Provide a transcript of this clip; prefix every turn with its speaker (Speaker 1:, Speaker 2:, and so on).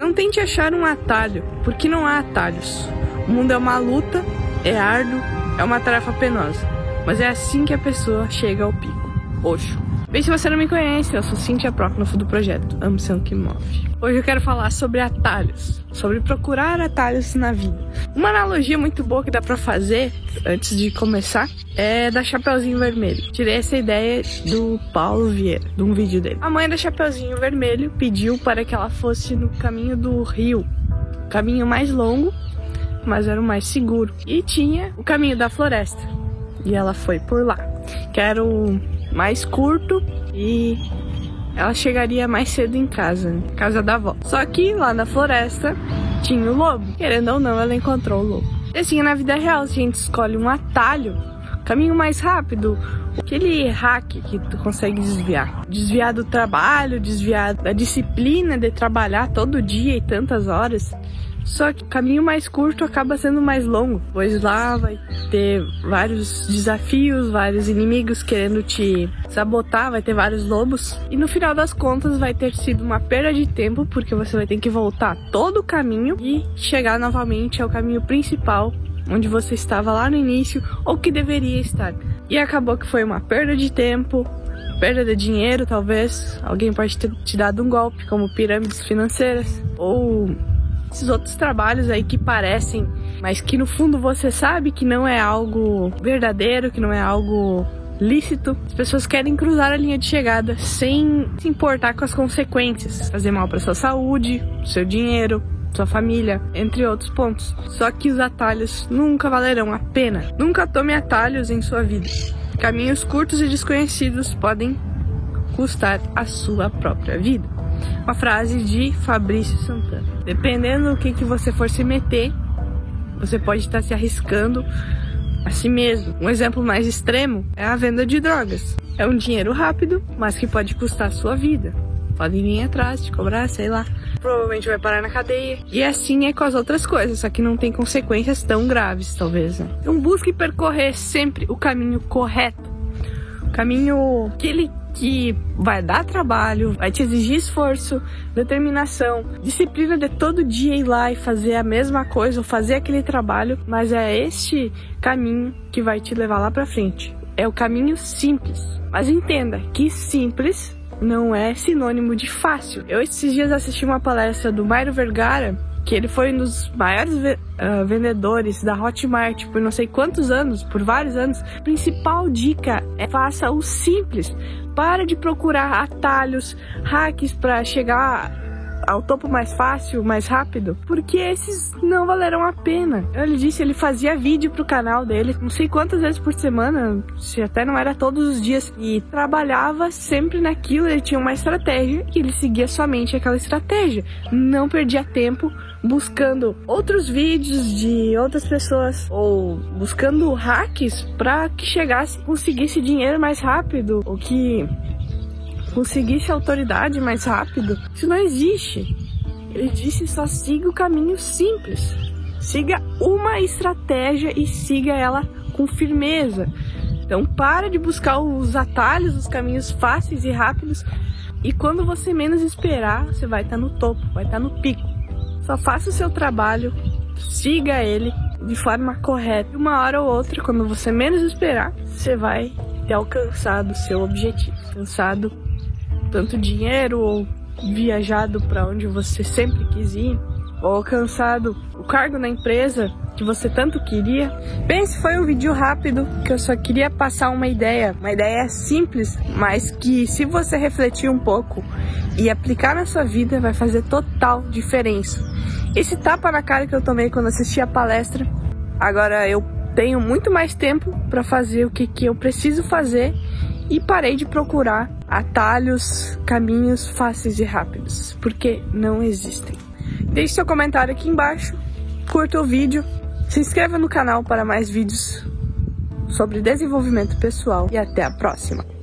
Speaker 1: Não tente achar um atalho, porque não há atalhos. O mundo é uma luta, é árduo, é uma tarefa penosa. Mas é assim que a pessoa chega ao pico. Oxo. Bem, se você não me conhece, eu sou Cintia Prócnofo do projeto Ambição que Move. Hoje eu quero falar sobre atalhos, sobre procurar atalhos na vida. Uma analogia muito boa que dá pra fazer antes de começar é da Chapeuzinho Vermelho. Tirei essa ideia do Paulo Vieira, de um vídeo dele. A mãe da Chapeuzinho Vermelho pediu para que ela fosse no caminho do rio, caminho mais longo, mas era o mais seguro. E tinha o caminho da floresta. E ela foi por lá. Que era o mais curto e ela chegaria mais cedo em casa, né? casa da avó. Só que lá na floresta tinha o lobo. Querendo ou não, ela encontrou o lobo. E assim, na vida real, se a gente escolhe um atalho, caminho mais rápido, aquele hack que tu consegue desviar. Desviar do trabalho, desviar da disciplina de trabalhar todo dia e tantas horas. Só que o caminho mais curto acaba sendo mais longo, pois lá vai ter vários desafios, vários inimigos querendo te sabotar, vai ter vários lobos. E no final das contas vai ter sido uma perda de tempo, porque você vai ter que voltar todo o caminho e chegar novamente ao caminho principal, onde você estava lá no início ou que deveria estar. E acabou que foi uma perda de tempo, perda de dinheiro, talvez. Alguém pode ter te dado um golpe, como pirâmides financeiras, ou esses outros trabalhos aí que parecem, mas que no fundo você sabe que não é algo verdadeiro, que não é algo lícito. As pessoas querem cruzar a linha de chegada sem se importar com as consequências, fazer mal para sua saúde, seu dinheiro, sua família, entre outros pontos. Só que os atalhos nunca valerão a pena. Nunca tome atalhos em sua vida. Caminhos curtos e desconhecidos podem custar a sua própria vida. Uma frase de Fabrício Santana. Dependendo do que, que você for se meter, você pode estar se arriscando a si mesmo. Um exemplo mais extremo é a venda de drogas. É um dinheiro rápido, mas que pode custar a sua vida. Podem vir atrás, te cobrar, sei lá. Provavelmente vai parar na cadeia. E assim é com as outras coisas, só que não tem consequências tão graves, talvez. Né? Então busque percorrer sempre o caminho correto. O caminho que ele que vai dar trabalho, vai te exigir esforço, determinação, disciplina de todo dia ir lá e fazer a mesma coisa ou fazer aquele trabalho, mas é este caminho que vai te levar lá para frente. É o caminho simples. Mas entenda que simples não é sinônimo de fácil. Eu esses dias assisti uma palestra do Mairo Vergara que ele foi um dos maiores uh, vendedores da Hotmart por não sei quantos anos, por vários anos. A principal dica é faça o simples. Para de procurar atalhos, hacks para chegar ao topo mais fácil, mais rápido, porque esses não valerão a pena. Ele disse, ele fazia vídeo pro canal dele, não sei quantas vezes por semana, se até não era todos os dias, e trabalhava sempre naquilo, ele tinha uma estratégia e ele seguia somente aquela estratégia. Não perdia tempo buscando outros vídeos de outras pessoas ou buscando hacks para que chegasse, conseguisse dinheiro mais rápido, ou que conseguisse autoridade mais rápido. Isso não existe. Ele disse só siga o caminho simples. Siga uma estratégia e siga ela com firmeza. Então para de buscar os atalhos, os caminhos fáceis e rápidos. E quando você menos esperar, você vai estar no topo, vai estar no pico. Só faça o seu trabalho, siga ele de forma correta. Uma hora ou outra, quando você menos esperar, você vai ter alcançado o seu objetivo, alcançado tanto dinheiro ou viajado para onde você sempre quis ir, ou alcançado o cargo na empresa que você tanto queria. Pense, foi um vídeo rápido que eu só queria passar uma ideia, uma ideia simples, mas que se você refletir um pouco e aplicar na sua vida vai fazer total diferença. Esse tapa na cara que eu tomei quando assisti a palestra, agora eu tenho muito mais tempo para fazer o que, que eu preciso fazer e parei de procurar atalhos, caminhos fáceis e rápidos, porque não existem. Deixe seu comentário aqui embaixo, curta o vídeo, se inscreva no canal para mais vídeos sobre desenvolvimento pessoal e até a próxima!